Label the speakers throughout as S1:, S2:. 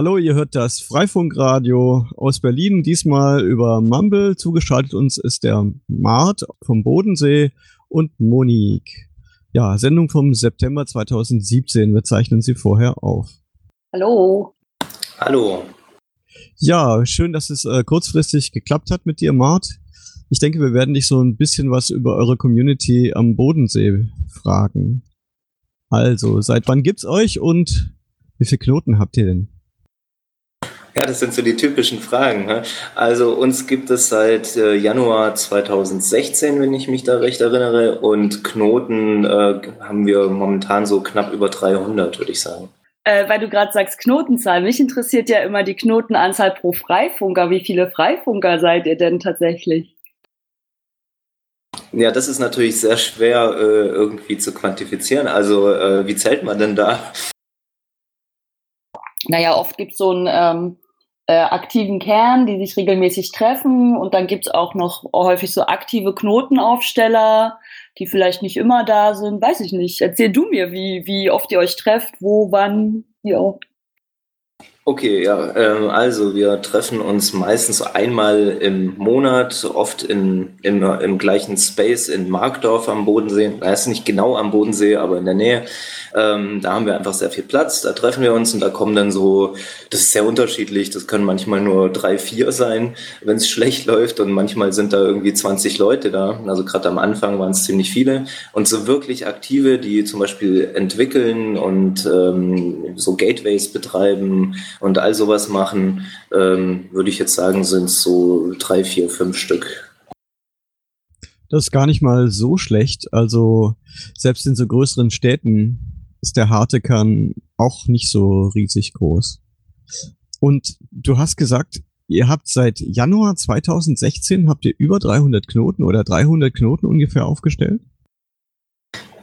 S1: Hallo, ihr hört das Freifunkradio aus Berlin, diesmal über Mumble. Zugeschaltet uns ist der Mart vom Bodensee und Monique. Ja, Sendung vom September 2017. Wir zeichnen sie vorher auf.
S2: Hallo.
S3: Hallo.
S1: Ja, schön, dass es äh, kurzfristig geklappt hat mit dir, Mart. Ich denke, wir werden dich so ein bisschen was über eure Community am Bodensee fragen. Also, seit wann gibt's euch und wie viele Knoten habt ihr denn?
S3: Ja, das sind so die typischen Fragen. Ne? Also uns gibt es seit äh, Januar 2016, wenn ich mich da recht erinnere, und Knoten äh, haben wir momentan so knapp über 300, würde ich sagen.
S2: Äh, weil du gerade sagst Knotenzahl, mich interessiert ja immer die Knotenanzahl pro Freifunker. Wie viele Freifunker seid ihr denn tatsächlich?
S3: Ja, das ist natürlich sehr schwer äh, irgendwie zu quantifizieren. Also äh, wie zählt man denn da?
S2: Naja, oft gibt es so ein ähm, äh, aktiven Kern, die sich regelmäßig treffen. Und dann gibt's auch noch häufig so aktive Knotenaufsteller, die vielleicht nicht immer da sind. Weiß ich nicht. Erzähl du mir, wie, wie oft ihr euch trefft, wo, wann, wie auch.
S3: Okay, ja, ähm, also wir treffen uns meistens einmal im Monat, oft in, im, im gleichen Space in Markdorf am Bodensee. Da ist nicht genau am Bodensee, aber in der Nähe. Ähm, da haben wir einfach sehr viel Platz, da treffen wir uns und da kommen dann so, das ist sehr unterschiedlich, das können manchmal nur drei, vier sein, wenn es schlecht läuft und manchmal sind da irgendwie 20 Leute da. Also gerade am Anfang waren es ziemlich viele und so wirklich aktive, die zum Beispiel entwickeln und ähm, so Gateways betreiben und all sowas machen, ähm, würde ich jetzt sagen, sind es so drei, vier, fünf Stück.
S1: Das ist gar nicht mal so schlecht. Also selbst in so größeren Städten ist der harte Kern auch nicht so riesig groß. Und du hast gesagt, ihr habt seit Januar 2016 habt ihr über 300 Knoten oder 300 Knoten ungefähr aufgestellt?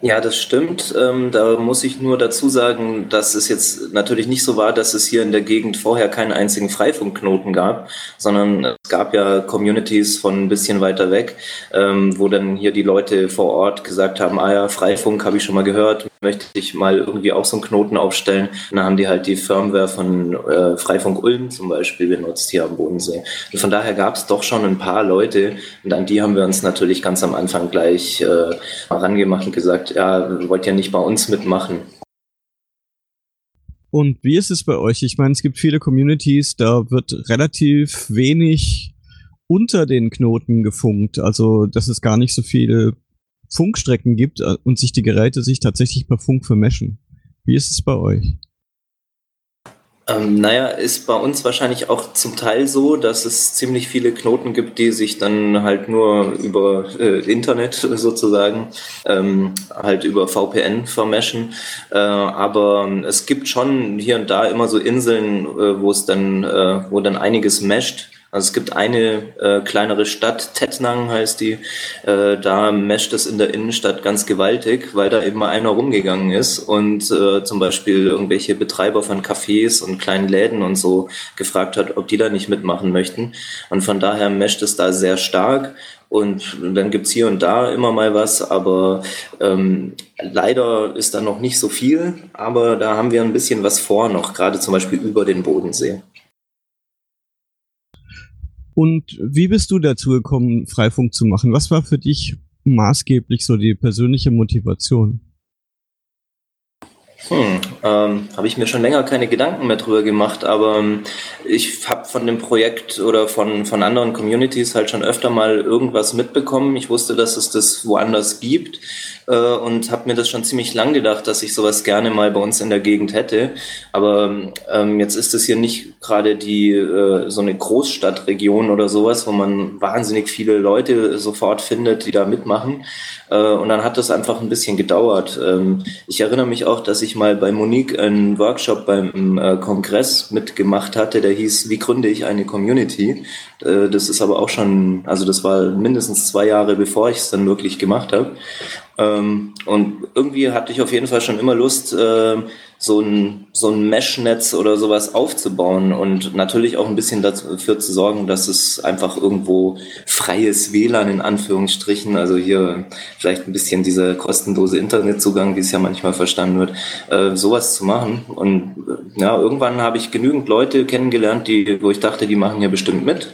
S3: Ja, das stimmt. Ähm, da muss ich nur dazu sagen, dass es jetzt natürlich nicht so war, dass es hier in der Gegend vorher keinen einzigen Freifunkknoten gab, sondern es gab ja Communities von ein bisschen weiter weg, ähm, wo dann hier die Leute vor Ort gesagt haben, ah ja, Freifunk habe ich schon mal gehört, möchte ich mal irgendwie auch so einen Knoten aufstellen. Und dann haben die halt die Firmware von äh, Freifunk Ulm zum Beispiel benutzt hier am Bodensee. Und von daher gab es doch schon ein paar Leute und an die haben wir uns natürlich ganz am Anfang gleich äh, herangemacht und gesagt, ja, wollt ja nicht bei uns mitmachen.
S1: Und wie ist es bei euch? Ich meine, es gibt viele Communities, da wird relativ wenig unter den Knoten gefunkt. Also, dass es gar nicht so viele Funkstrecken gibt äh, und sich die Geräte sich tatsächlich per Funk vermeschen. Wie ist es bei euch?
S3: Ähm, naja, ist bei uns wahrscheinlich auch zum Teil so, dass es ziemlich viele Knoten gibt, die sich dann halt nur über äh, Internet sozusagen, ähm, halt über VPN vermeschen. Äh, aber es gibt schon hier und da immer so Inseln, äh, wo es dann, äh, wo dann einiges mescht. Also es gibt eine äh, kleinere Stadt, Tettnang heißt die, äh, da mescht es in der Innenstadt ganz gewaltig, weil da eben mal einer rumgegangen ist und äh, zum Beispiel irgendwelche Betreiber von Cafés und kleinen Läden und so gefragt hat, ob die da nicht mitmachen möchten. Und von daher mescht es da sehr stark. Und dann gibt's hier und da immer mal was, aber ähm, leider ist da noch nicht so viel. Aber da haben wir ein bisschen was vor noch, gerade zum Beispiel über den Bodensee.
S1: Und wie bist du dazu gekommen, Freifunk zu machen? Was war für dich maßgeblich so die persönliche Motivation?
S3: Hm, ähm, habe ich mir schon länger keine Gedanken mehr drüber gemacht, aber ähm, ich habe von dem Projekt oder von, von anderen Communities halt schon öfter mal irgendwas mitbekommen. Ich wusste, dass es das woanders gibt äh, und habe mir das schon ziemlich lang gedacht, dass ich sowas gerne mal bei uns in der Gegend hätte. Aber ähm, jetzt ist es hier nicht gerade die äh, so eine Großstadtregion oder sowas, wo man wahnsinnig viele Leute sofort findet, die da mitmachen. Äh, und dann hat das einfach ein bisschen gedauert. Ähm, ich erinnere mich auch, dass ich mal bei Monique einen Workshop beim äh, Kongress mitgemacht hatte, der hieß, wie gründe ich eine Community? Äh, das ist aber auch schon, also das war mindestens zwei Jahre, bevor ich es dann wirklich gemacht habe. Ähm, und irgendwie hatte ich auf jeden Fall schon immer Lust, äh, so ein, so ein Mesh-Netz oder sowas aufzubauen und natürlich auch ein bisschen dafür zu sorgen, dass es einfach irgendwo freies WLAN in Anführungsstrichen, also hier vielleicht ein bisschen dieser kostenlose Internetzugang, wie es ja manchmal verstanden wird, äh, sowas zu machen. Und äh, ja, irgendwann habe ich genügend Leute kennengelernt, die, wo ich dachte, die machen hier bestimmt mit.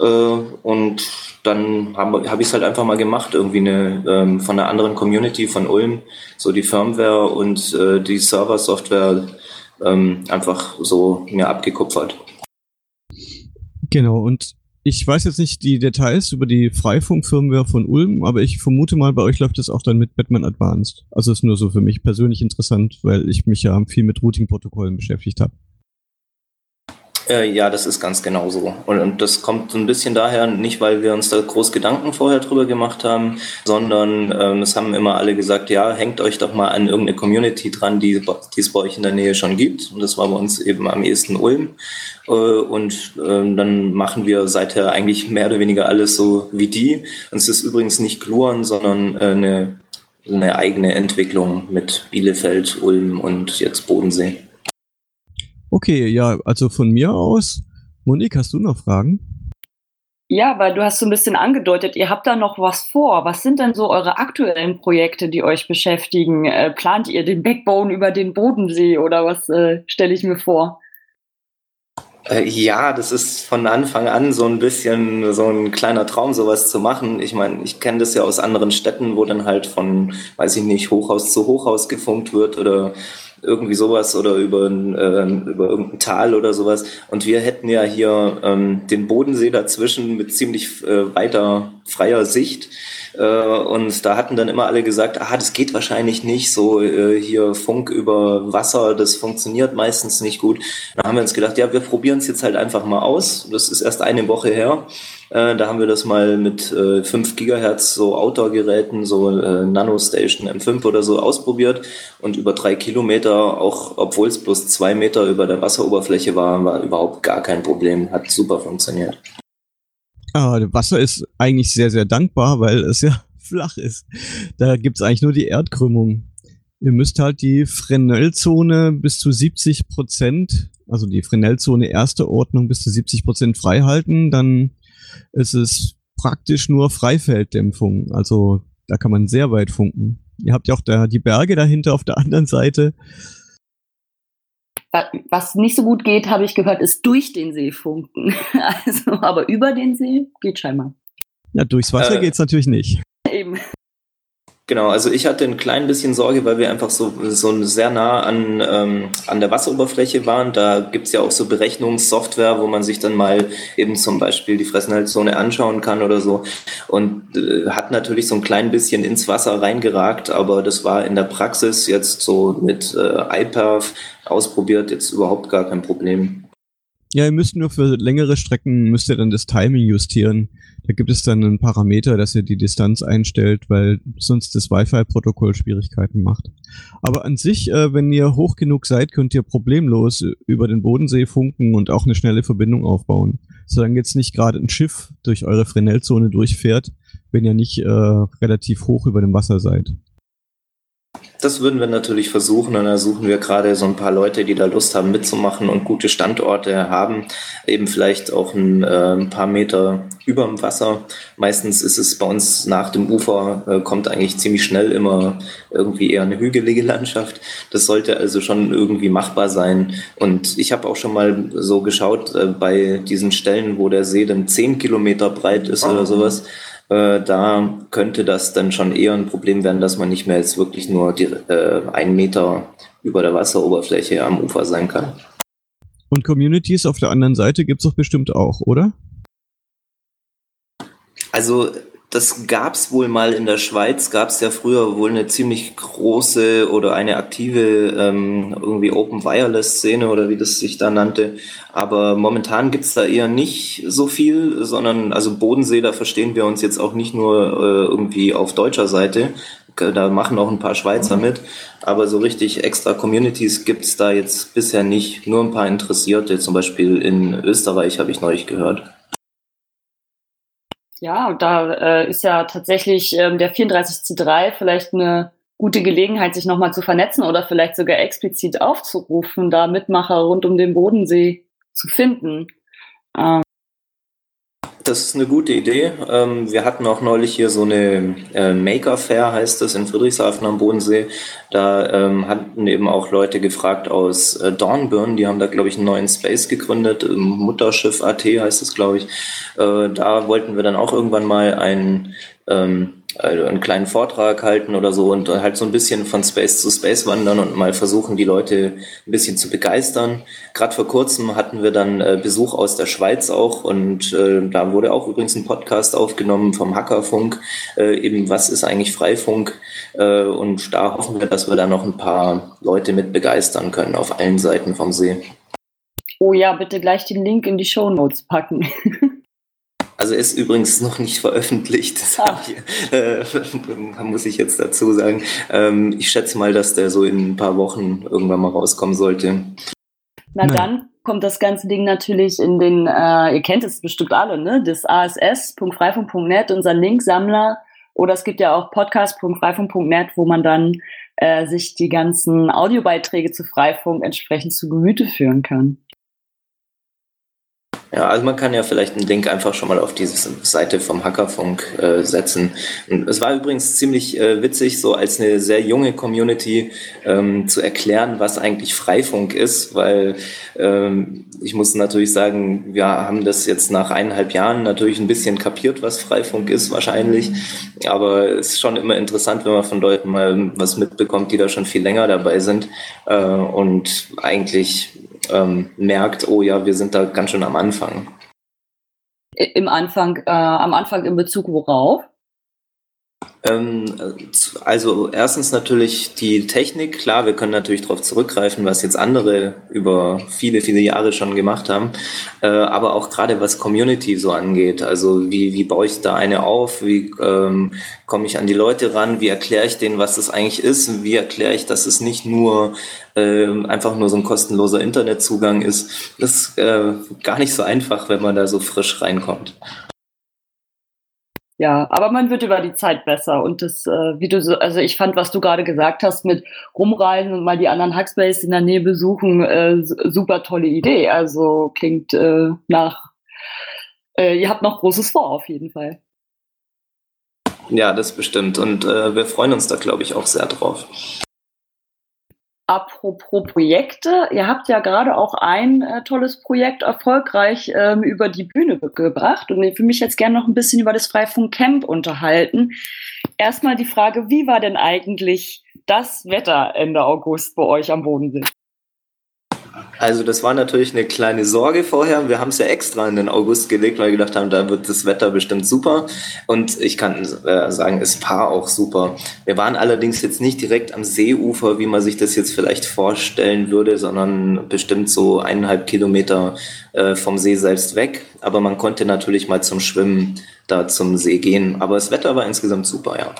S3: Äh, und dann habe hab ich es halt einfach mal gemacht, irgendwie eine ähm, von einer anderen Community von Ulm, so die Firmware und äh, die Server-Software ähm, einfach so mir abgekupfert.
S1: Genau, und ich weiß jetzt nicht die Details über die Freifunk-Firmware von Ulm, aber ich vermute mal, bei euch läuft das auch dann mit Batman Advanced. Also ist nur so für mich persönlich interessant, weil ich mich ja viel mit Routing-Protokollen beschäftigt habe.
S3: Äh, ja, das ist ganz genau so. Und, und, das kommt so ein bisschen daher, nicht weil wir uns da groß Gedanken vorher drüber gemacht haben, sondern ähm, es haben immer alle gesagt, ja, hängt euch doch mal an irgendeine Community dran, die, die es bei euch in der Nähe schon gibt. Und das war bei uns eben am ehesten Ulm. Äh, und äh, dann machen wir seither eigentlich mehr oder weniger alles so wie die. Und es ist übrigens nicht Gluon, sondern äh, eine, eine eigene Entwicklung mit Bielefeld, Ulm und jetzt Bodensee.
S1: Okay, ja, also von mir aus. Monique, hast du noch Fragen?
S2: Ja, weil du hast so ein bisschen angedeutet, ihr habt da noch was vor. Was sind denn so eure aktuellen Projekte, die euch beschäftigen? Äh, plant ihr den Backbone über den Bodensee oder was äh, stelle ich mir vor?
S3: Äh, ja, das ist von Anfang an so ein bisschen so ein kleiner Traum, sowas zu machen. Ich meine, ich kenne das ja aus anderen Städten, wo dann halt von, weiß ich nicht, Hochhaus zu Hochhaus gefunkt wird oder irgendwie sowas oder über, ein, äh, über irgendein Tal oder sowas. Und wir hätten ja hier ähm, den Bodensee dazwischen mit ziemlich äh, weiter freier Sicht. Äh, und da hatten dann immer alle gesagt, ah, das geht wahrscheinlich nicht, so äh, hier Funk über Wasser, das funktioniert meistens nicht gut. Da haben wir uns gedacht, ja, wir probieren es jetzt halt einfach mal aus. Das ist erst eine Woche her. Äh, da haben wir das mal mit äh, 5 Gigahertz so Outdoor-Geräten, so Nanostation M5 oder so ausprobiert und über drei Kilometer, auch obwohl es bloß zwei Meter über der Wasseroberfläche war, war überhaupt gar kein Problem. Hat super funktioniert.
S1: Ah, Wasser ist eigentlich sehr, sehr dankbar, weil es ja flach ist. Da gibt's eigentlich nur die Erdkrümmung. Ihr müsst halt die Fresnel-Zone bis zu 70 Prozent, also die Fresnel-Zone erste Ordnung bis zu 70 Prozent frei halten, dann es ist praktisch nur Freifelddämpfung. Also da kann man sehr weit funken. Ihr habt ja auch da die Berge dahinter auf der anderen Seite.
S2: Was nicht so gut geht, habe ich gehört, ist durch den See funken. Also, aber über den See geht scheinbar.
S1: Ja, durchs Wasser äh, es natürlich nicht.
S3: Genau, also ich hatte ein klein bisschen Sorge, weil wir einfach so, so sehr nah an, ähm, an der Wasseroberfläche waren. Da gibt's ja auch so Berechnungssoftware, wo man sich dann mal eben zum Beispiel die Fresnel-Zone anschauen kann oder so. Und äh, hat natürlich so ein klein bisschen ins Wasser reingeragt, aber das war in der Praxis jetzt so mit äh, iPerf ausprobiert, jetzt überhaupt gar kein Problem.
S1: Ja, ihr müsst nur für längere Strecken, müsst ihr dann das Timing justieren. Da gibt es dann einen Parameter, dass ihr die Distanz einstellt, weil sonst das Wi-Fi-Protokoll Schwierigkeiten macht. Aber an sich, äh, wenn ihr hoch genug seid, könnt ihr problemlos über den Bodensee funken und auch eine schnelle Verbindung aufbauen. Solange jetzt nicht gerade ein Schiff durch eure Fresnel-Zone durchfährt, wenn ihr nicht äh, relativ hoch über dem Wasser seid.
S3: Das würden wir natürlich versuchen und da suchen wir gerade so ein paar Leute, die da Lust haben mitzumachen und gute Standorte haben, eben vielleicht auch ein, äh, ein paar Meter über dem Wasser. Meistens ist es bei uns nach dem Ufer, äh, kommt eigentlich ziemlich schnell immer irgendwie eher eine hügelige Landschaft. Das sollte also schon irgendwie machbar sein. Und ich habe auch schon mal so geschaut, äh, bei diesen Stellen, wo der See dann zehn Kilometer breit ist oder sowas, äh, da könnte das dann schon eher ein Problem werden, dass man nicht mehr jetzt wirklich nur die, äh, einen Meter über der Wasseroberfläche am Ufer sein kann.
S1: Und Communities auf der anderen Seite gibt es doch bestimmt auch, oder?
S3: Also das gab es wohl mal in der Schweiz, gab es ja früher wohl eine ziemlich große oder eine aktive ähm, irgendwie Open Wireless Szene oder wie das sich da nannte. Aber momentan gibt es da eher nicht so viel, sondern also Bodensee, da verstehen wir uns jetzt auch nicht nur äh, irgendwie auf deutscher Seite. Da machen auch ein paar Schweizer mit. Aber so richtig extra Communities gibt es da jetzt bisher nicht. Nur ein paar Interessierte, zum Beispiel in Österreich habe ich neulich gehört.
S2: Ja, da äh, ist ja tatsächlich ähm, der 34C3 vielleicht eine gute Gelegenheit, sich nochmal zu vernetzen oder vielleicht sogar explizit aufzurufen, da Mitmacher rund um den Bodensee zu finden. Ähm,
S3: das ist eine gute Idee. Ähm, wir hatten auch neulich hier so eine äh, Maker Fair, heißt das, in Friedrichshafen am Bodensee. Da ähm, hatten eben auch Leute gefragt aus äh, Dornbirn, die haben da, glaube ich, einen neuen Space gegründet. Mutterschiff AT heißt es, glaube ich. Äh, da wollten wir dann auch irgendwann mal ein ähm, also einen kleinen Vortrag halten oder so und halt so ein bisschen von Space zu Space wandern und mal versuchen, die Leute ein bisschen zu begeistern. Gerade vor kurzem hatten wir dann äh, Besuch aus der Schweiz auch und äh, da wurde auch übrigens ein Podcast aufgenommen vom Hackerfunk, eben was ist eigentlich Freifunk und da hoffen wir, dass wir da noch ein paar Leute mit begeistern können auf allen Seiten vom See.
S2: Oh ja, bitte gleich den Link in die Show Notes packen.
S3: Also ist übrigens noch nicht veröffentlicht, das ah. ich, äh, muss ich jetzt dazu sagen. Ähm, ich schätze mal, dass der so in ein paar Wochen irgendwann mal rauskommen sollte.
S2: Na dann kommt das ganze Ding natürlich in den, äh, ihr kennt es bestimmt alle, ne? Das ass.freifunk.net, unser Linksammler. Oder es gibt ja auch podcast.freifunk.net, wo man dann äh, sich die ganzen Audiobeiträge zu Freifunk entsprechend zu Gemüte führen kann.
S3: Ja, also man kann ja vielleicht einen Link einfach schon mal auf diese Seite vom Hackerfunk äh, setzen. Und es war übrigens ziemlich äh, witzig, so als eine sehr junge Community ähm, zu erklären, was eigentlich Freifunk ist, weil ähm, ich muss natürlich sagen, wir haben das jetzt nach eineinhalb Jahren natürlich ein bisschen kapiert, was Freifunk ist wahrscheinlich. Aber es ist schon immer interessant, wenn man von Leuten mal was mitbekommt, die da schon viel länger dabei sind äh, und eigentlich ähm, merkt, oh ja, wir sind da ganz schön am Anfang.
S2: Im Anfang, äh, am Anfang in Bezug worauf?
S3: Ähm, also erstens natürlich die Technik. Klar, wir können natürlich darauf zurückgreifen, was jetzt andere über viele, viele Jahre schon gemacht haben. Äh, aber auch gerade was Community so angeht. Also wie, wie baue ich da eine auf? Wie ähm, komme ich an die Leute ran? Wie erkläre ich denen, was das eigentlich ist? Wie erkläre ich, dass es nicht nur äh, einfach nur so ein kostenloser Internetzugang ist? Das ist äh, gar nicht so einfach, wenn man da so frisch reinkommt.
S2: Ja, aber man wird über die Zeit besser und das, äh, wie du so, also ich fand, was du gerade gesagt hast mit rumreisen und mal die anderen Hackspace in der Nähe besuchen, äh, super tolle Idee. Also klingt äh, nach, äh, ihr habt noch Großes vor auf jeden Fall.
S3: Ja, das bestimmt und äh, wir freuen uns da, glaube ich, auch sehr drauf.
S2: Apropos Projekte, ihr habt ja gerade auch ein äh, tolles Projekt erfolgreich ähm, über die Bühne gebracht und ich will mich jetzt gerne noch ein bisschen über das Freifunk Camp unterhalten. Erstmal die Frage, wie war denn eigentlich das Wetter Ende August bei euch am Bodensee?
S3: Also das war natürlich eine kleine Sorge vorher. Wir haben es ja extra in den August gelegt, weil wir gedacht haben, da wird das Wetter bestimmt super. Und ich kann äh, sagen, es war auch super. Wir waren allerdings jetzt nicht direkt am Seeufer, wie man sich das jetzt vielleicht vorstellen würde, sondern bestimmt so eineinhalb Kilometer äh, vom See selbst weg. Aber man konnte natürlich mal zum Schwimmen da zum See gehen. Aber das Wetter war insgesamt super, ja.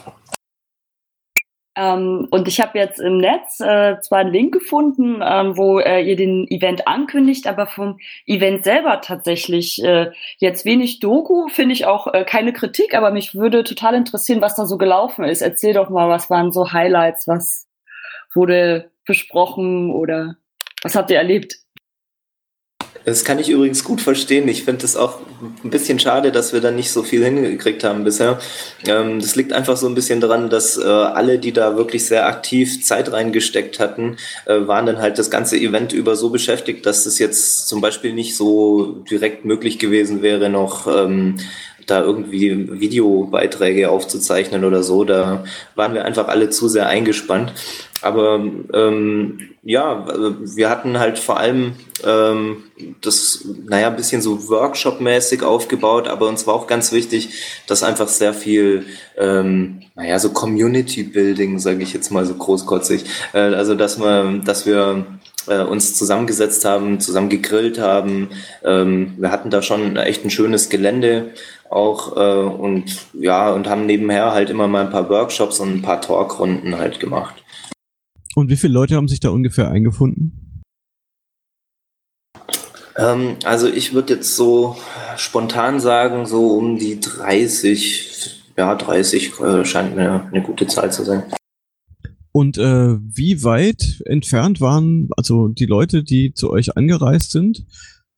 S2: Ähm, und ich habe jetzt im Netz äh, zwar einen Link gefunden, ähm, wo äh, ihr den Event ankündigt, aber vom Event selber tatsächlich äh, jetzt wenig Doku, finde ich auch äh, keine Kritik, aber mich würde total interessieren, was da so gelaufen ist. Erzähl doch mal, was waren so Highlights, was wurde besprochen oder was habt ihr erlebt?
S3: Das kann ich übrigens gut verstehen. Ich finde es auch ein bisschen schade, dass wir da nicht so viel hingekriegt haben bisher. Ähm, das liegt einfach so ein bisschen daran, dass äh, alle, die da wirklich sehr aktiv Zeit reingesteckt hatten, äh, waren dann halt das ganze Event über so beschäftigt, dass es jetzt zum Beispiel nicht so direkt möglich gewesen wäre, noch ähm, da irgendwie Videobeiträge aufzuzeichnen oder so. Da waren wir einfach alle zu sehr eingespannt. Aber ähm, ja, wir hatten halt vor allem ähm, das, naja, ein bisschen so Workshop-mäßig aufgebaut, aber uns war auch ganz wichtig, dass einfach sehr viel, ähm, naja, so Community-Building, sage ich jetzt mal so großkotzig, äh, also dass wir, dass wir äh, uns zusammengesetzt haben, zusammen gegrillt haben. Ähm, wir hatten da schon echt ein schönes Gelände auch äh, und ja, und haben nebenher halt immer mal ein paar Workshops und ein paar Talkrunden halt gemacht.
S1: Und wie viele Leute haben sich da ungefähr eingefunden?
S3: Ähm, also ich würde jetzt so spontan sagen, so um die 30, ja 30 äh, scheint mir eine gute Zahl zu sein.
S1: Und äh, wie weit entfernt waren also die Leute, die zu euch angereist sind?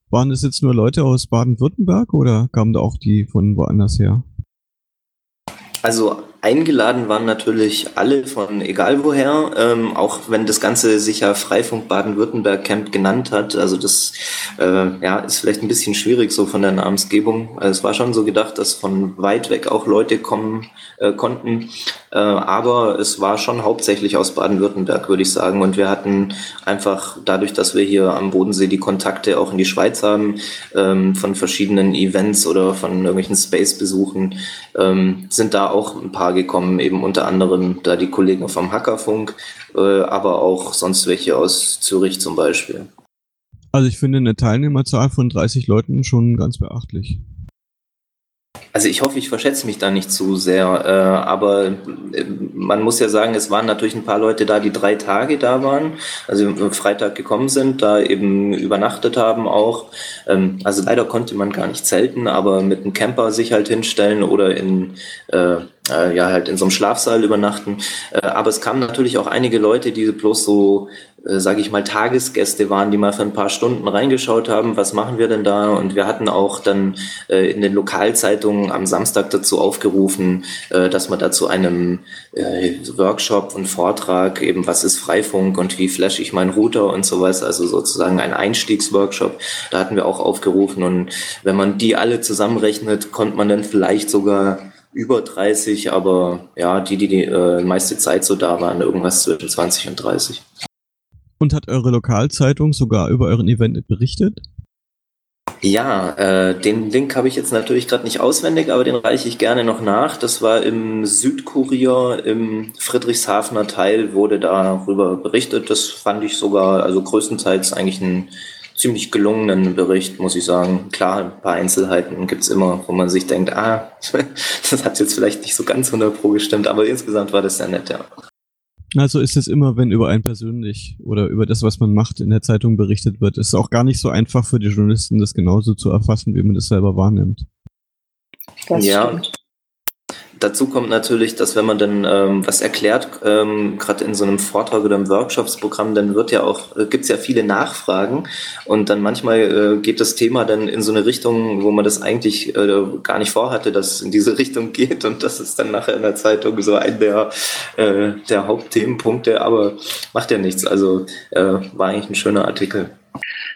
S1: Waren es jetzt nur Leute aus Baden-Württemberg oder kamen da auch die von woanders her?
S3: Also Eingeladen waren natürlich alle von egal woher, ähm, auch wenn das Ganze sich ja Freifunk Baden-Württemberg Camp genannt hat. Also das äh, ja, ist vielleicht ein bisschen schwierig so von der Namensgebung. Also es war schon so gedacht, dass von weit weg auch Leute kommen äh, konnten. Äh, aber es war schon hauptsächlich aus Baden-Württemberg, würde ich sagen. Und wir hatten einfach dadurch, dass wir hier am Bodensee die Kontakte auch in die Schweiz haben, ähm, von verschiedenen Events oder von irgendwelchen Space-Besuchen, ähm, sind da auch ein paar Frage kommen, eben unter anderem da die Kollegen vom Hackerfunk, äh, aber auch sonst welche aus Zürich zum Beispiel.
S1: Also ich finde eine Teilnehmerzahl von 30 Leuten schon ganz beachtlich.
S3: Also ich hoffe, ich verschätze mich da nicht zu sehr, äh, aber äh, man muss ja sagen, es waren natürlich ein paar Leute da, die drei Tage da waren, also Freitag gekommen sind, da eben übernachtet haben auch. Ähm, also leider konnte man gar nicht zelten, aber mit einem Camper sich halt hinstellen oder in äh, äh, ja halt in so einem Schlafsaal übernachten. Äh, aber es kamen natürlich auch einige Leute, die bloß so äh, sage ich mal, Tagesgäste waren, die mal für ein paar Stunden reingeschaut haben, was machen wir denn da? Und wir hatten auch dann äh, in den Lokalzeitungen am Samstag dazu aufgerufen, äh, dass man da zu einem äh, Workshop und Vortrag eben, was ist Freifunk und wie flash ich meinen Router und sowas, also sozusagen ein Einstiegsworkshop, da hatten wir auch aufgerufen. Und wenn man die alle zusammenrechnet, konnte man dann vielleicht sogar über 30, aber ja, die, die die äh, meiste Zeit so da waren, irgendwas zwischen 20 und 30.
S1: Und hat eure Lokalzeitung sogar über euren Event berichtet?
S3: Ja, äh, den Link habe ich jetzt natürlich gerade nicht auswendig, aber den reiche ich gerne noch nach. Das war im Südkurier, im Friedrichshafener Teil wurde darüber berichtet. Das fand ich sogar, also größtenteils eigentlich einen ziemlich gelungenen Bericht, muss ich sagen. Klar, ein paar Einzelheiten gibt's immer, wo man sich denkt, ah, das hat jetzt vielleicht nicht so ganz 100 Pro gestimmt, aber insgesamt war das sehr nett, ja.
S1: Also ist es immer, wenn über einen persönlich oder über das, was man macht, in der Zeitung berichtet wird. ist auch gar nicht so einfach für die Journalisten, das genauso zu erfassen, wie man das selber wahrnimmt.
S3: Das ja, stimmt. Dazu kommt natürlich, dass wenn man dann ähm, was erklärt, ähm, gerade in so einem Vortrag oder im Workshopsprogramm, dann wird ja auch, äh, gibt es ja viele Nachfragen und dann manchmal äh, geht das Thema dann in so eine Richtung, wo man das eigentlich äh, gar nicht vorhatte, dass es in diese Richtung geht und das ist dann nachher in der Zeitung so ein der, äh, der Hauptthemenpunkte, aber macht ja nichts. Also äh, war eigentlich ein schöner Artikel.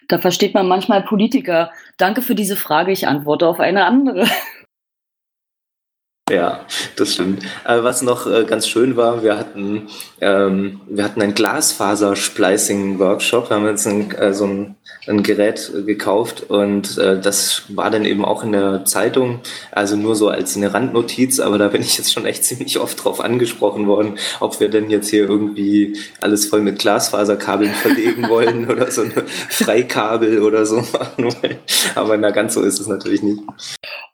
S2: Da versteht man manchmal Politiker. Danke für diese Frage, ich antworte auf eine andere.
S3: Ja, das stimmt. Aber was noch äh, ganz schön war, wir hatten, ähm, wir hatten einen Glasfaser-Splicing-Workshop. Wir haben jetzt ein, äh, so ein, ein Gerät äh, gekauft und äh, das war dann eben auch in der Zeitung, also nur so als eine Randnotiz, aber da bin ich jetzt schon echt ziemlich oft drauf angesprochen worden, ob wir denn jetzt hier irgendwie alles voll mit Glasfaserkabeln verlegen wollen oder so ein Freikabel oder so machen wollen. Aber na, ganz so ist es natürlich nicht.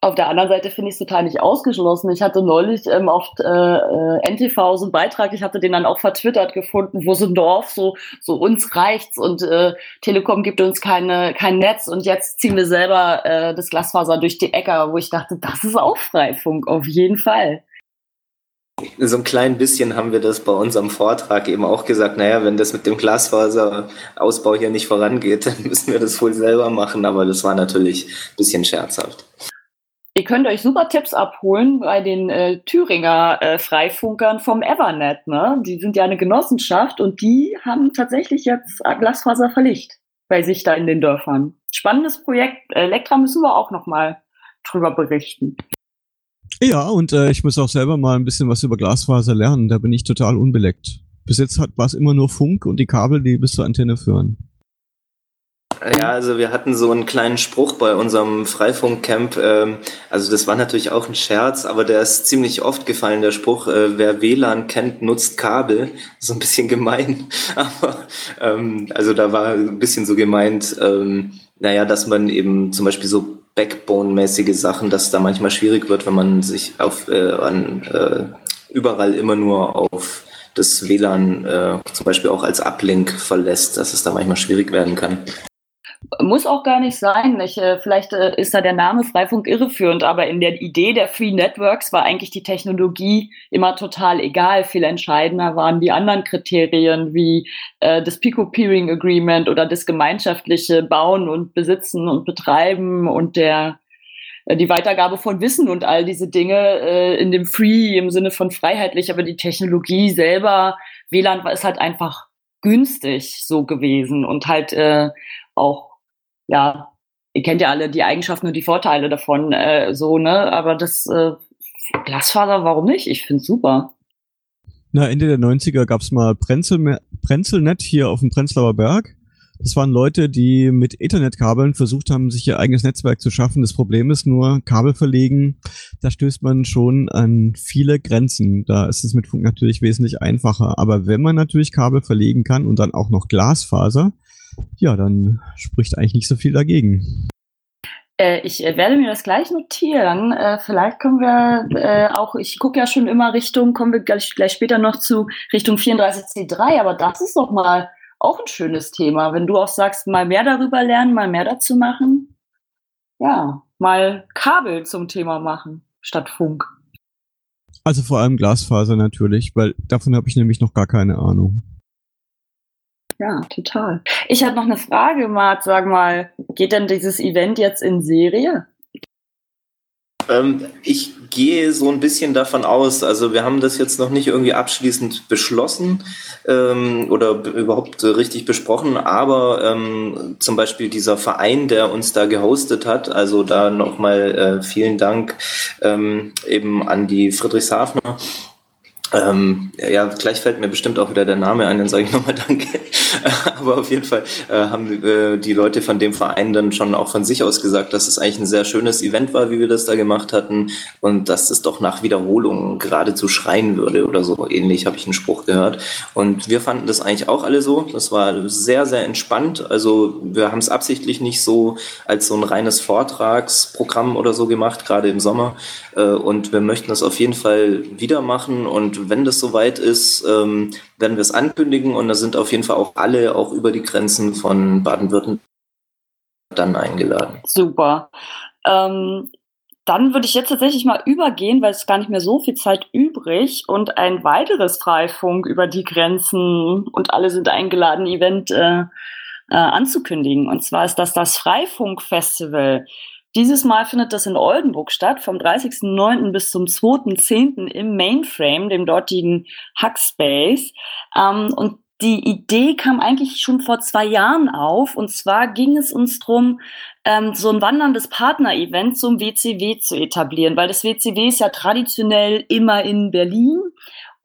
S2: Auf der anderen Seite finde ich es total nicht ausgeschlossen. Ich hatte neulich ähm, auf äh, äh NTV so einen Beitrag, ich hatte den dann auch vertwittert gefunden, wo so ein Dorf so, so uns reicht's und äh, Telekom gibt uns keine, kein Netz und jetzt ziehen wir selber äh, das Glasfaser durch die Äcker, wo ich dachte, das ist auch Freifunk, auf jeden Fall.
S3: So ein klein bisschen haben wir das bei unserem Vortrag eben auch gesagt, naja, wenn das mit dem Glasfaserausbau hier nicht vorangeht, dann müssen wir das wohl selber machen, aber das war natürlich ein bisschen scherzhaft.
S2: Ihr könnt euch super Tipps abholen bei den äh, Thüringer äh, Freifunkern vom Evernet. Ne? Die sind ja eine Genossenschaft und die haben tatsächlich jetzt Glasfaser verlegt bei sich da in den Dörfern. Spannendes Projekt. Elektra müssen wir auch noch mal drüber berichten.
S1: Ja, und äh, ich muss auch selber mal ein bisschen was über Glasfaser lernen. Da bin ich total unbeleckt. Bis jetzt war es immer nur Funk und die Kabel, die bis zur Antenne führen.
S3: Ja, also wir hatten so einen kleinen Spruch bei unserem Freifunkcamp. Ähm, also das war natürlich auch ein Scherz, aber der ist ziemlich oft gefallen, der Spruch, äh, wer WLAN kennt, nutzt Kabel. So ein bisschen gemein. Aber ähm, also da war ein bisschen so gemeint, ähm, naja, dass man eben zum Beispiel so Backbone-mäßige Sachen, dass da manchmal schwierig wird, wenn man sich auf äh, an, äh, überall immer nur auf das WLAN äh, zum Beispiel auch als Uplink verlässt, dass es da manchmal schwierig werden kann.
S2: Muss auch gar nicht sein. Ich, äh, vielleicht äh, ist da der Name Freifunk irreführend, aber in der Idee der Free Networks war eigentlich die Technologie immer total egal. Viel entscheidender waren die anderen Kriterien wie äh, das Pico-Peering Agreement oder das gemeinschaftliche Bauen und Besitzen und Betreiben und der äh, die Weitergabe von Wissen und all diese Dinge äh, in dem Free im Sinne von freiheitlich, aber die Technologie selber, WLAN ist halt einfach günstig so gewesen und halt äh, auch, ja, ihr kennt ja alle die Eigenschaften und die Vorteile davon, äh, so, ne? Aber das äh, Glasfaser, warum nicht? Ich finde super.
S1: Na, Ende der 90er gab's mal Prenzel, Prenzelnet hier auf dem Prenzlauer Berg. Das waren Leute, die mit Ethernet-Kabeln versucht haben, sich ihr eigenes Netzwerk zu schaffen. Das Problem ist nur, Kabel verlegen, da stößt man schon an viele Grenzen. Da ist es mit Funk natürlich wesentlich einfacher. Aber wenn man natürlich Kabel verlegen kann und dann auch noch Glasfaser, ja, dann spricht eigentlich nicht so viel dagegen.
S2: Äh, ich äh, werde mir das gleich notieren. Äh, vielleicht können wir auch, ich gucke ja schon immer Richtung, kommen wir gleich, gleich später noch zu Richtung 34C3, aber das ist doch mal auch ein schönes Thema. Wenn du auch sagst, mal mehr darüber lernen, mal mehr dazu machen. Ja, mal Kabel zum Thema machen statt Funk.
S1: Also vor allem Glasfaser natürlich, weil davon habe ich nämlich noch gar keine Ahnung.
S2: Ja, total. Ich habe noch eine Frage, Mart. Sag mal, geht denn dieses Event jetzt in Serie?
S3: Ähm, ich gehe so ein bisschen davon aus, also wir haben das jetzt noch nicht irgendwie abschließend beschlossen ähm, oder überhaupt richtig besprochen, aber ähm, zum Beispiel dieser Verein, der uns da gehostet hat, also da nochmal äh, vielen Dank ähm, eben an die Friedrichshafner ähm, ja, gleich fällt mir bestimmt auch wieder der Name ein, dann sage ich nochmal Danke. Aber auf jeden Fall äh, haben äh, die Leute von dem Verein dann schon auch von sich aus gesagt, dass es eigentlich ein sehr schönes Event war, wie wir das da gemacht hatten und dass es doch nach Wiederholung geradezu schreien würde oder so ähnlich, habe ich einen Spruch gehört. Und wir fanden das eigentlich auch alle so. Das war sehr, sehr entspannt. Also wir haben es absichtlich nicht so als so ein reines Vortragsprogramm oder so gemacht, gerade im Sommer. Äh, und wir möchten das auf jeden Fall wieder machen und wenn das soweit ist, ähm, werden wir es ankündigen und da sind auf jeden Fall auch alle, auch über die Grenzen von Baden-Württemberg, dann eingeladen.
S2: Super. Ähm, dann würde ich jetzt tatsächlich mal übergehen, weil es gar nicht mehr so viel Zeit übrig und ein weiteres Freifunk über die Grenzen und alle sind eingeladen, Event äh, äh, anzukündigen. Und zwar ist das das Freifunk-Festival. Dieses Mal findet das in Oldenburg statt, vom 30.09. bis zum 2.10. im Mainframe, dem dortigen Hackspace. Ähm, und die Idee kam eigentlich schon vor zwei Jahren auf. Und zwar ging es uns drum, ähm, so ein wanderndes Partner-Event zum WCW zu etablieren, weil das WCW ist ja traditionell immer in Berlin.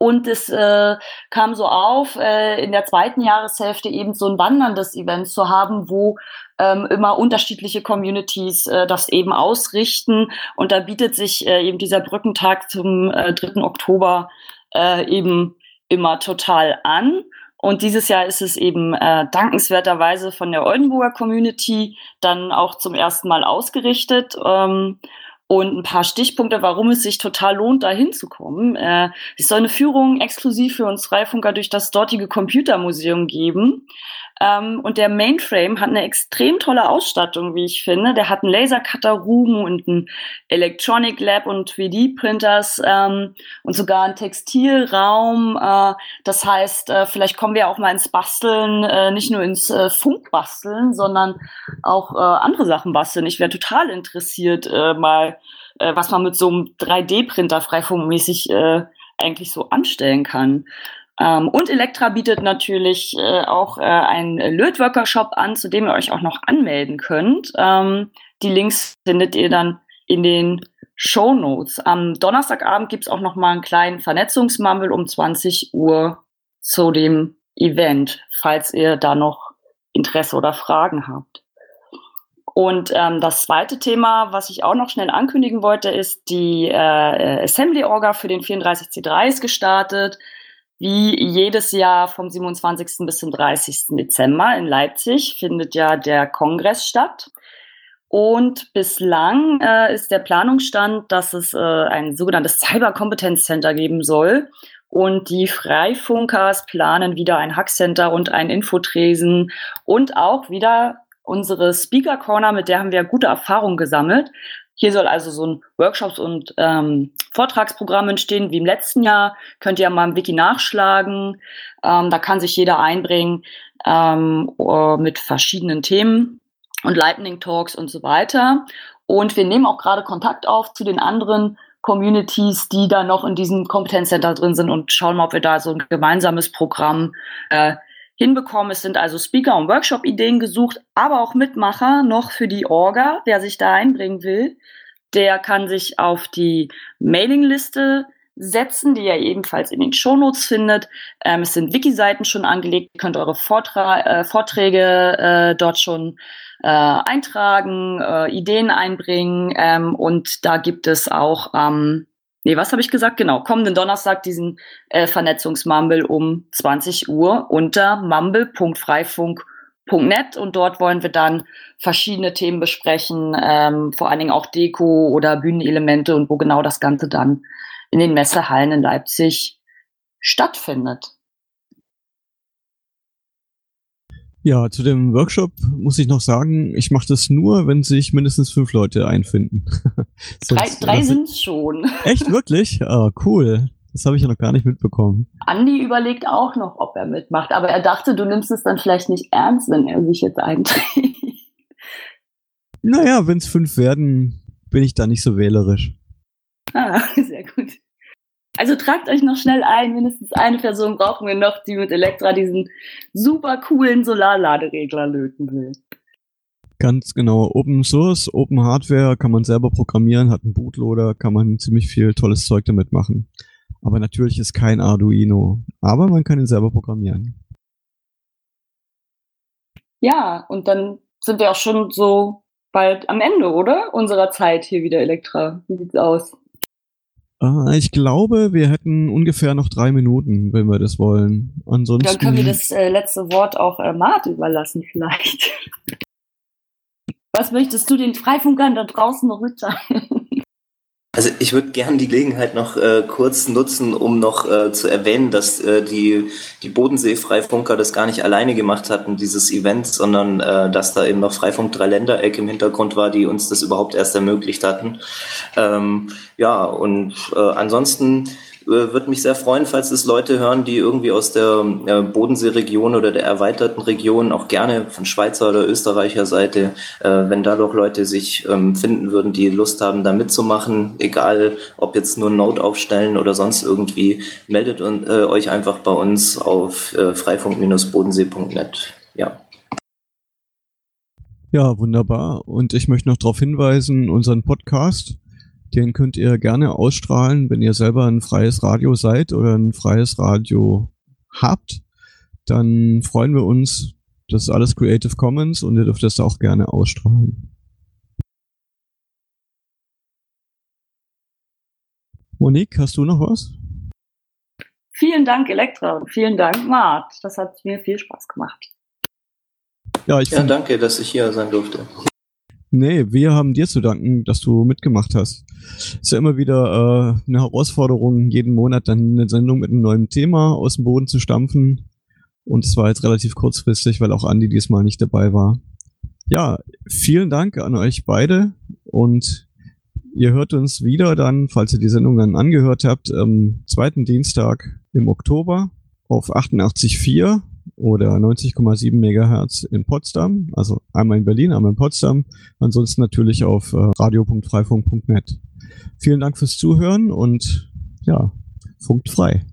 S2: Und es äh, kam so auf, äh, in der zweiten Jahreshälfte eben so ein wanderndes Event zu haben, wo ähm, immer unterschiedliche Communities äh, das eben ausrichten. Und da bietet sich äh, eben dieser Brückentag zum äh, 3. Oktober äh, eben immer total an. Und dieses Jahr ist es eben äh, dankenswerterweise von der Oldenburger Community dann auch zum ersten Mal ausgerichtet. Ähm, und ein paar Stichpunkte, warum es sich total lohnt, da hinzukommen. Äh, es soll eine Führung exklusiv für uns Freifunker durch das dortige Computermuseum geben. Ähm, und der Mainframe hat eine extrem tolle Ausstattung, wie ich finde. Der hat einen Lasercutter-Room und einen Electronic Lab und 3D-Printers ähm, und sogar einen Textilraum. Äh, das heißt, äh, vielleicht kommen wir auch mal ins Basteln, äh, nicht nur ins äh, Funkbasteln, sondern auch äh, andere Sachen basteln. Ich wäre total interessiert, äh, mal, was man mit so einem 3D-Printer freifunkmäßig eigentlich so anstellen kann. Ähm, und Elektra bietet natürlich äh, auch äh, einen Lötworker-Shop an, zu dem ihr euch auch noch anmelden könnt. Ähm, die Links findet ihr dann in den Show Notes. Am Donnerstagabend gibt's auch noch mal einen kleinen Vernetzungsmammel um 20 Uhr zu dem Event, falls ihr da noch Interesse oder Fragen habt. Und ähm, das zweite Thema, was ich auch noch schnell ankündigen wollte, ist die äh, Assembly Orga für den 34C3 ist gestartet wie jedes Jahr vom 27. bis zum 30. Dezember in Leipzig findet ja der Kongress statt. Und bislang äh, ist der Planungsstand, dass es äh, ein sogenanntes Cyberkompetenzcenter geben soll. Und die Freifunkers planen wieder ein Hackcenter und ein Infotresen und auch wieder unsere Speaker Corner, mit der haben wir gute Erfahrungen gesammelt. Hier soll also so ein Workshops und ähm, Vortragsprogramm entstehen, wie im letzten Jahr. Könnt ihr mal im Wiki nachschlagen. Ähm, da kann sich jeder einbringen ähm, äh, mit verschiedenen Themen und Lightning Talks und so weiter. Und wir nehmen auch gerade Kontakt auf zu den anderen Communities, die da noch in diesem Kompetenzcenter drin sind und schauen mal, ob wir da so ein gemeinsames Programm äh, hinbekommen. Es sind also Speaker- und Workshop-Ideen gesucht, aber auch Mitmacher noch für die Orga. Wer sich da einbringen will, der kann sich auf die Mailingliste setzen, die ihr ebenfalls in den Shownotes findet. Ähm, es sind Wiki-Seiten schon angelegt. Ihr könnt eure Vortra äh, Vorträge äh, dort schon äh, eintragen, äh, Ideen einbringen. Ähm, und da gibt es auch ähm, nee, was habe ich gesagt? Genau, kommenden Donnerstag diesen äh, Vernetzungsmumble um 20 Uhr unter mumble.freifunk.net und dort wollen wir dann verschiedene Themen besprechen, ähm, vor allen Dingen auch Deko oder Bühnenelemente und wo genau das Ganze dann in den Messehallen in Leipzig stattfindet.
S1: Ja, zu dem Workshop muss ich noch sagen, ich mache das nur, wenn sich mindestens fünf Leute einfinden.
S2: drei drei sind es schon.
S1: Echt, wirklich? Ah, cool. Das habe ich ja noch gar nicht mitbekommen.
S2: Andi überlegt auch noch, ob er mitmacht, aber er dachte, du nimmst es dann vielleicht nicht ernst, wenn er sich jetzt einträgt.
S1: Naja, wenn es fünf werden, bin ich da nicht so wählerisch.
S2: Ah, sehr gut. Also tragt euch noch schnell ein, mindestens eine Person brauchen wir noch, die mit Elektra diesen super coolen Solarladeregler löten will.
S1: Ganz genau. Open Source, Open Hardware kann man selber programmieren, hat einen Bootloader, kann man ziemlich viel tolles Zeug damit machen. Aber natürlich ist kein Arduino. Aber man kann ihn selber programmieren.
S2: Ja, und dann sind wir auch schon so bald am Ende, oder? Unserer Zeit hier wieder Elektra. Wie sieht's aus?
S1: Äh, ich glaube, wir hätten ungefähr noch drei Minuten, wenn wir das wollen. Ansonsten.
S2: Dann können wir das äh, letzte Wort auch äh, Mart überlassen, vielleicht. Was möchtest du den Freifunkern da draußen noch mitteilen?
S3: Also ich würde gerne die Gelegenheit noch äh, kurz nutzen, um noch äh, zu erwähnen, dass äh, die, die Bodensee-Freifunker das gar nicht alleine gemacht hatten, dieses Event, sondern äh, dass da eben noch Freifunk Dreiländereck im Hintergrund war, die uns das überhaupt erst ermöglicht hatten. Ähm, ja, und äh, ansonsten würde mich sehr freuen, falls es Leute hören, die irgendwie aus der äh, Bodenseeregion oder der erweiterten Region, auch gerne von Schweizer oder Österreicher Seite, äh, wenn da doch Leute sich ähm, finden würden, die Lust haben, da mitzumachen, egal ob jetzt nur Note aufstellen oder sonst irgendwie, meldet euch einfach bei uns auf freifunk-bodensee.net. Ja.
S1: Ja, wunderbar. Und ich möchte noch darauf hinweisen, unseren Podcast, den könnt ihr gerne ausstrahlen, wenn ihr selber ein freies Radio seid oder ein freies Radio habt. Dann freuen wir uns. Das ist alles Creative Commons und ihr dürft das auch gerne ausstrahlen. Monique, hast du noch was?
S2: Vielen Dank, Elektra, und vielen Dank, Mart. Das hat mir viel Spaß gemacht.
S3: Ja, ich ja, danke, dass ich hier sein durfte.
S1: Nee, wir haben dir zu danken, dass du mitgemacht hast. Ist ja immer wieder äh, eine Herausforderung, jeden Monat dann eine Sendung mit einem neuen Thema aus dem Boden zu stampfen. Und es war jetzt relativ kurzfristig, weil auch Andi diesmal nicht dabei war. Ja, vielen Dank an euch beide und ihr hört uns wieder dann, falls ihr die Sendung dann angehört habt, am zweiten Dienstag im Oktober auf 88.4 oder 90,7 Megahertz in Potsdam, also einmal in Berlin, einmal in Potsdam, ansonsten natürlich auf äh, radio.freifunk.net. Vielen Dank fürs Zuhören und ja, funkt frei.